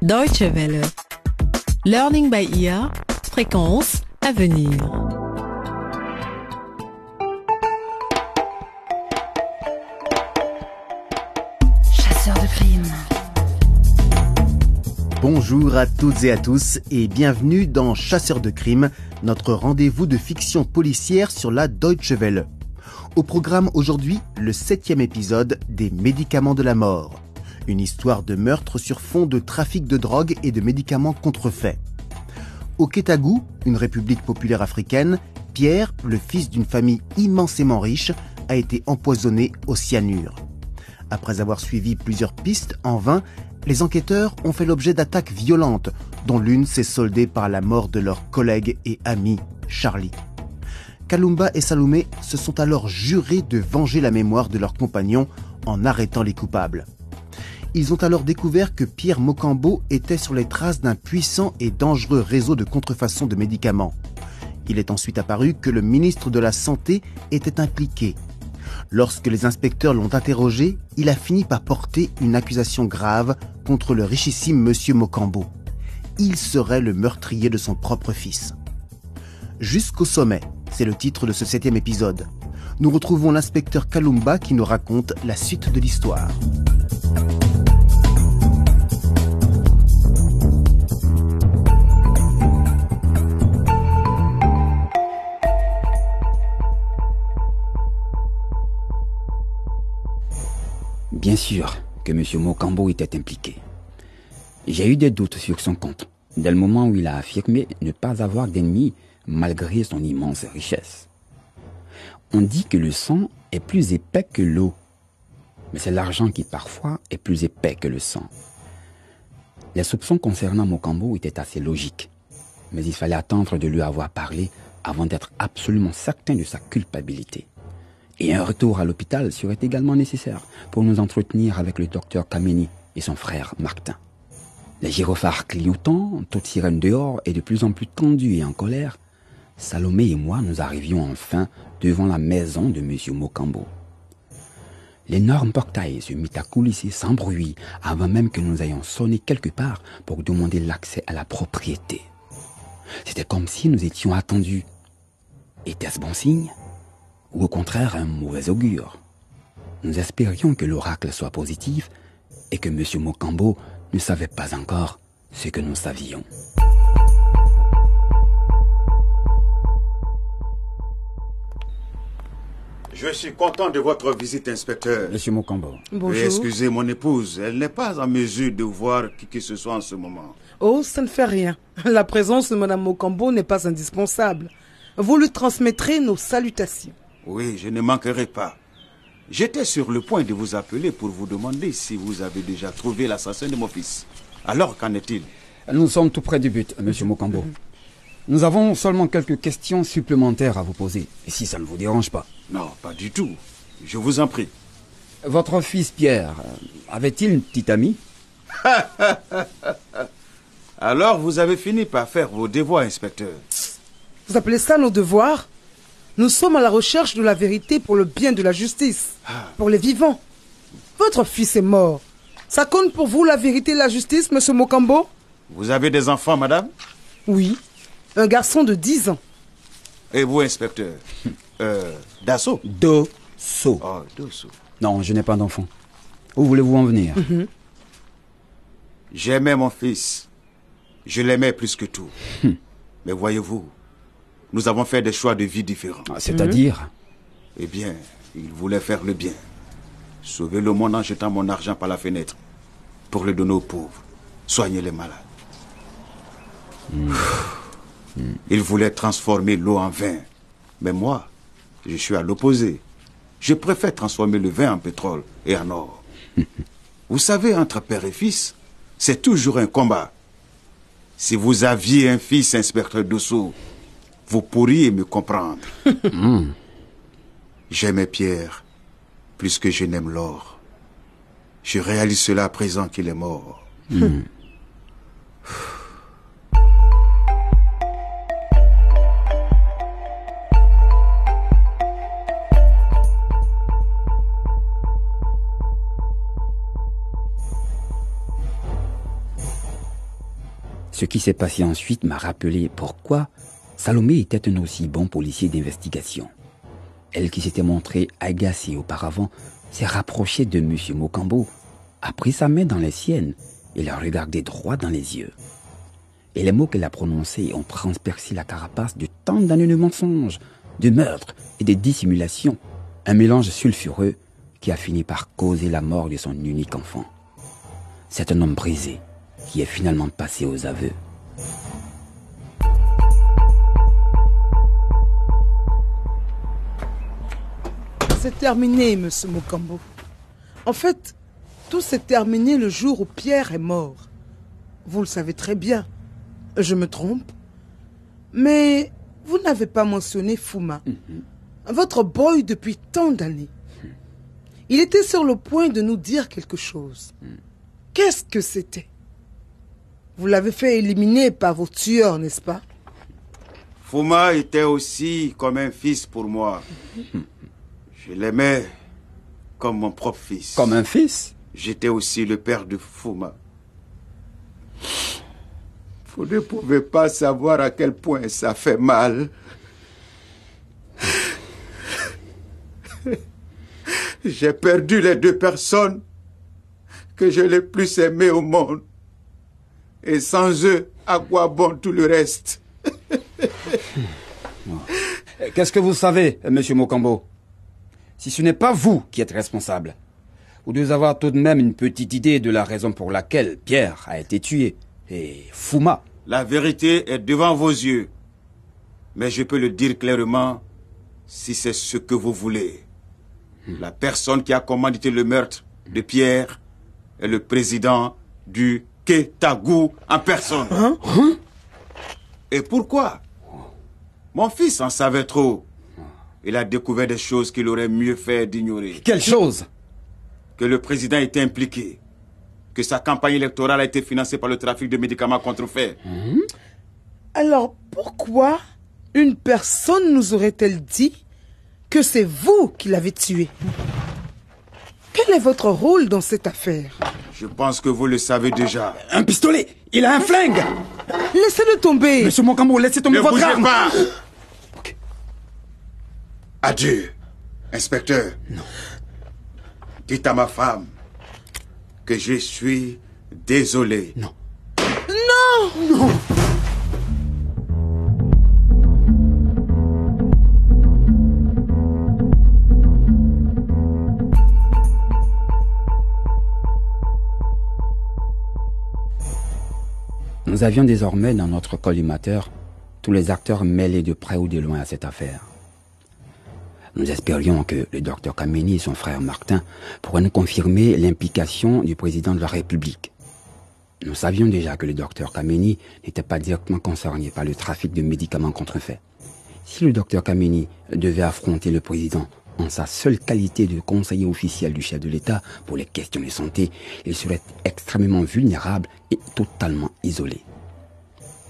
Deutsche Welle. Learning by ear. Fréquence à venir. Chasseur de crime. Bonjour à toutes et à tous et bienvenue dans Chasseurs de crime, notre rendez-vous de fiction policière sur la Deutsche Welle. Au programme aujourd'hui, le septième épisode des médicaments de la mort. Une histoire de meurtre sur fond de trafic de drogue et de médicaments contrefaits. Au Kétagou, une république populaire africaine, Pierre, le fils d'une famille immensément riche, a été empoisonné au cyanure. Après avoir suivi plusieurs pistes en vain, les enquêteurs ont fait l'objet d'attaques violentes, dont l'une s'est soldée par la mort de leur collègue et ami, Charlie. Kalumba et Salomé se sont alors jurés de venger la mémoire de leurs compagnons en arrêtant les coupables. Ils ont alors découvert que Pierre Mocambo était sur les traces d'un puissant et dangereux réseau de contrefaçon de médicaments. Il est ensuite apparu que le ministre de la Santé était impliqué. Lorsque les inspecteurs l'ont interrogé, il a fini par porter une accusation grave contre le richissime monsieur Mocambo. Il serait le meurtrier de son propre fils. Jusqu'au sommet, c'est le titre de ce septième épisode. Nous retrouvons l'inspecteur Kalumba qui nous raconte la suite de l'histoire. Sûr que M. Mocambo était impliqué. J'ai eu des doutes sur son compte, dès le moment où il a affirmé ne pas avoir d'ennemis malgré son immense richesse. On dit que le sang est plus épais que l'eau, mais c'est l'argent qui parfois est plus épais que le sang. Les soupçons concernant Mocambo étaient assez logiques, mais il fallait attendre de lui avoir parlé avant d'être absolument certain de sa culpabilité. Et un retour à l'hôpital serait également nécessaire pour nous entretenir avec le docteur Kameni et son frère Martin. Les gyrophares clignotants, toute sirène dehors et de plus en plus tendue et en colère, Salomé et moi nous arrivions enfin devant la maison de M. Mocambo. L'énorme portail se mit à coulisser sans bruit avant même que nous ayons sonné quelque part pour demander l'accès à la propriété. C'était comme si nous étions attendus. Était-ce bon signe? Ou au contraire un mauvais augure. Nous espérions que l'oracle soit positif et que M. Mocambo ne savait pas encore ce que nous savions. Je suis content de votre visite, inspecteur. Monsieur Mocambo, Veuillez excuser mon épouse, elle n'est pas en mesure de voir qui que ce soit en ce moment. Oh, ça ne fait rien. La présence de Madame Mocambo n'est pas indispensable. Vous lui transmettrez nos salutations. Oui, je ne manquerai pas. J'étais sur le point de vous appeler pour vous demander si vous avez déjà trouvé l'assassin de mon fils. Alors, qu'en est-il? Nous sommes tout près du but, Monsieur Mocambo. Nous avons seulement quelques questions supplémentaires à vous poser, si ça ne vous dérange pas. Non, pas du tout. Je vous en prie. Votre fils Pierre, avait-il une petite amie? Alors, vous avez fini par faire vos devoirs, inspecteur. Vous appelez ça nos devoirs? Nous sommes à la recherche de la vérité pour le bien de la justice, pour les vivants. Votre fils est mort. Ça compte pour vous la vérité et la justice, monsieur Mocambo Vous avez des enfants, madame? Oui. Un garçon de 10 ans. Et vous, inspecteur? Euh, Dassault? Dosso. Oh, Dassault. Non, je n'ai pas d'enfant. Où voulez-vous en venir? J'aimais mon fils. Je l'aimais plus que tout. Mais voyez-vous, nous avons fait des choix de vie différents. Ah, C'est-à-dire Eh bien, il voulait faire le bien. Sauver le monde en jetant mon argent par la fenêtre. Pour le donner aux pauvres. Soigner les malades. Il voulait transformer l'eau en vin. Mais moi, je suis à l'opposé. Je préfère transformer le vin en pétrole et en or. Vous savez, entre père et fils, c'est toujours un combat. Si vous aviez un fils, inspecteur Dosso, vous pourriez me comprendre. J'aimais Pierre plus que je n'aime l'or. Je réalise cela à présent qu'il est mort. Ce qui s'est passé ensuite m'a rappelé pourquoi Salomé était un aussi bon policier d'investigation. Elle qui s'était montrée agacée auparavant s'est rapprochée de M. Mokambo, a pris sa main dans les siennes et l'a regardé droit dans les yeux. Et les mots qu'elle a prononcés ont transpercé la carapace de tant d'années de mensonges, de meurtres et de dissimulations. Un mélange sulfureux qui a fini par causer la mort de son unique enfant. C'est un homme brisé qui est finalement passé aux aveux. C'est terminé, monsieur Mokambo. En fait, tout s'est terminé le jour où Pierre est mort. Vous le savez très bien. Je me trompe. Mais vous n'avez pas mentionné Fuma, votre boy depuis tant d'années. Il était sur le point de nous dire quelque chose. Qu'est-ce que c'était? Vous l'avez fait éliminer par vos tueurs, n'est-ce pas? Fuma était aussi comme un fils pour moi. Je l'aimais comme mon propre fils. Comme un fils? J'étais aussi le père de Fuma. Vous ne pouvez pas savoir à quel point ça fait mal. J'ai perdu les deux personnes que je l'ai plus aimées au monde. Et sans eux, à quoi bon tout le reste? Qu'est-ce que vous savez, monsieur Mokambo? Si ce n'est pas vous qui êtes responsable, vous devez avoir tout de même une petite idée de la raison pour laquelle Pierre a été tué. Et Fuma. La vérité est devant vos yeux. Mais je peux le dire clairement si c'est ce que vous voulez. La personne qui a commandité le meurtre de Pierre est le président du Ketagou en personne. Et pourquoi? Mon fils en savait trop. Il a découvert des choses qu'il aurait mieux fait d'ignorer. Quelle chose? Que le président était impliqué. Que sa campagne électorale a été financée par le trafic de médicaments contrefaits. Alors pourquoi une personne nous aurait-elle dit que c'est vous qui l'avez tué? Quel est votre rôle dans cette affaire? Je pense que vous le savez déjà. Un pistolet! Il a un flingue! Laissez-le tomber! Monsieur Mokambo, laissez tomber Ne votre bougez arme! pas Adieu, inspecteur. Non. Dites à ma femme que je suis désolé. Non. Nous avions désormais dans notre collimateur tous les acteurs mêlés de près ou de loin à cette affaire. Nous espérions que le docteur Kameni et son frère Martin pourraient nous confirmer l'implication du président de la République. Nous savions déjà que le docteur Kameni n'était pas directement concerné par le trafic de médicaments contrefaits. Si le docteur Kameni devait affronter le président en sa seule qualité de conseiller officiel du chef de l'État pour les questions de santé, il serait extrêmement vulnérable et totalement isolé.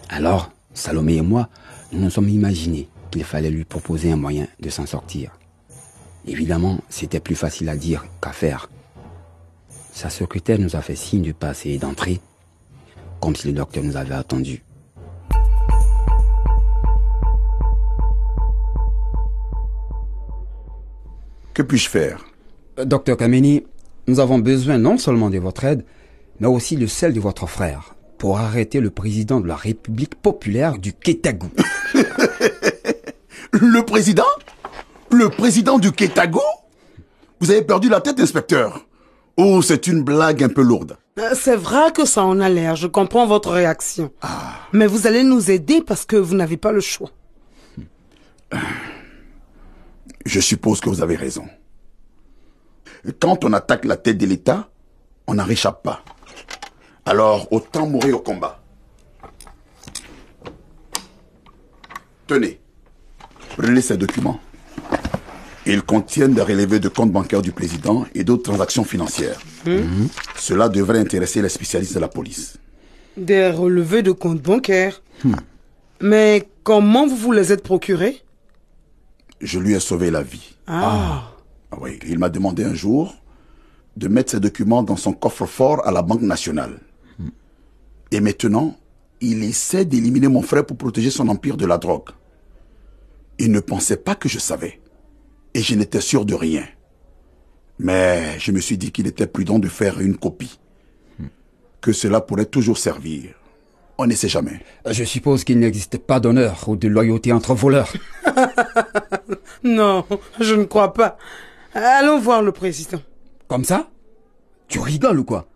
Alors, Salomé et moi, nous nous sommes imaginés qu'il fallait lui proposer un moyen de s'en sortir. Évidemment, c'était plus facile à dire qu'à faire. Sa secrétaire nous a fait signe de passer et d'entrer, comme si le docteur nous avait attendus. Que puis-je faire? Euh, Docteur Kameni, nous avons besoin non seulement de votre aide, mais aussi de celle de votre frère pour arrêter le président de la République populaire du Kétagou. Le président? Le président du Kétago? Vous avez perdu la tête, inspecteur Oh, c'est une blague un peu lourde. Euh, C'est vrai que ça en a l'air, je comprends votre réaction. Mais vous allez nous aider parce que vous n'avez pas le choix. Je suppose que vous avez raison. Quand on attaque la tête de l'État, on n'en réchappe pas. Alors, autant mourir au combat. Tenez, prenez ces documents. Ils contiennent des relevés de comptes bancaires du président et d'autres transactions financières. Cela devrait intéresser les spécialistes de la police. Des relevés de comptes bancaires. Mais comment vous vous les êtes procurés? Je lui ai sauvé la vie. Ah. Ah oui, il m'a demandé un jour de mettre ces documents dans son coffre-fort à la Banque nationale. Et maintenant, Il essaie d'éliminer mon frère pour protéger son empire de la drogue. Il ne pensait pas que je savais. Et je n'étais sûr de rien. Mais je me suis dit qu'il était prudent de faire une copie. Que cela pourrait toujours servir. On ne sait jamais. Je suppose qu'il n'existe pas d'honneur ou de loyauté entre voleurs. Non, je ne crois pas. Allons voir le président. Comme ça? Tu rigoles ou quoi?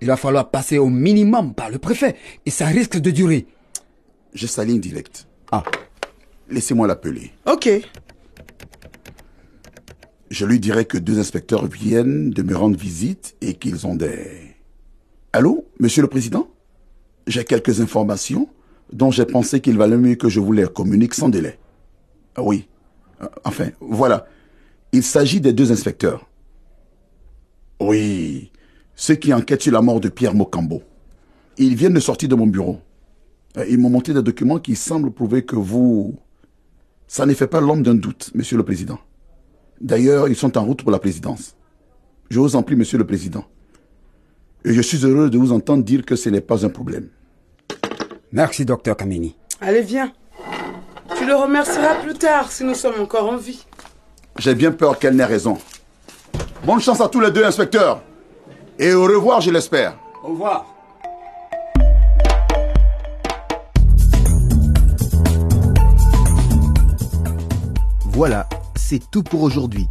Il va falloir passer au minimum par le préfet et ça risque de durer. J'ai sa ligne directe. Ah, Laissez-moi l'appeler. Ok. Je lui dirai que deux inspecteurs viennent de me rendre visite et qu'ils ont des... Allô, monsieur le président? J'ai quelques informations dont j'ai pensé qu'il valait mieux que je vous les communique sans délai. Ah oui. Euh, Enfin, voilà. Il s'agit des deux inspecteurs. Oui, ceux qui enquêtent sur la mort de Pierre Mocambo. Ils viennent de sortir de mon bureau. Euh, Ils m'ont montré des documents qui semblent prouver que vous... Ça ne fait pas l'homme d'un doute, monsieur le président. D'ailleurs, ils sont en route pour la présidence. Je vous en prie, monsieur le président. Et je suis heureux de vous entendre dire que ce n'est pas un problème. merci, docteur Kameni. Allez, viens. Tu le remercieras plus tard si nous sommes encore en vie. J'ai bien peur qu'elle n'ait raison. Bonne chance à tous les deux, inspecteurs. Et au revoir, je l'espère. Au revoir. Voilà, c'est tout pour aujourd'hui.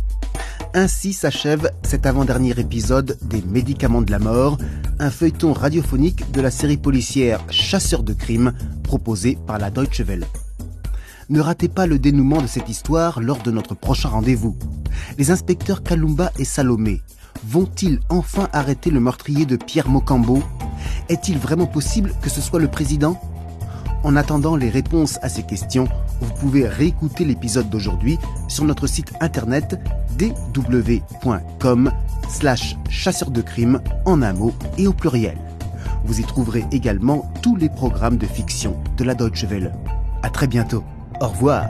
Ainsi s'achève cet avant-dernier épisode des Médicaments de la mort, un feuilleton radiophonique de la série policière Chasseurs de crimes proposé par la Deutsche Welle. Ne ratez pas le dénouement de cette histoire lors de notre prochain rendez-vous. Les inspecteurs Kalumba et Salomé vont-ils enfin arrêter le meurtrier de Pierre Mocambo? Est-il vraiment possible que ce soit le président? En attendant les réponses à ces questions, vous pouvez réécouter l'épisode d'aujourd'hui sur notre site internet dw.com slash chasseur de crime en un mot et au pluriel. Vous y trouverez également tous les programmes de fiction de la Deutsche Welle. À très bientôt. Au revoir.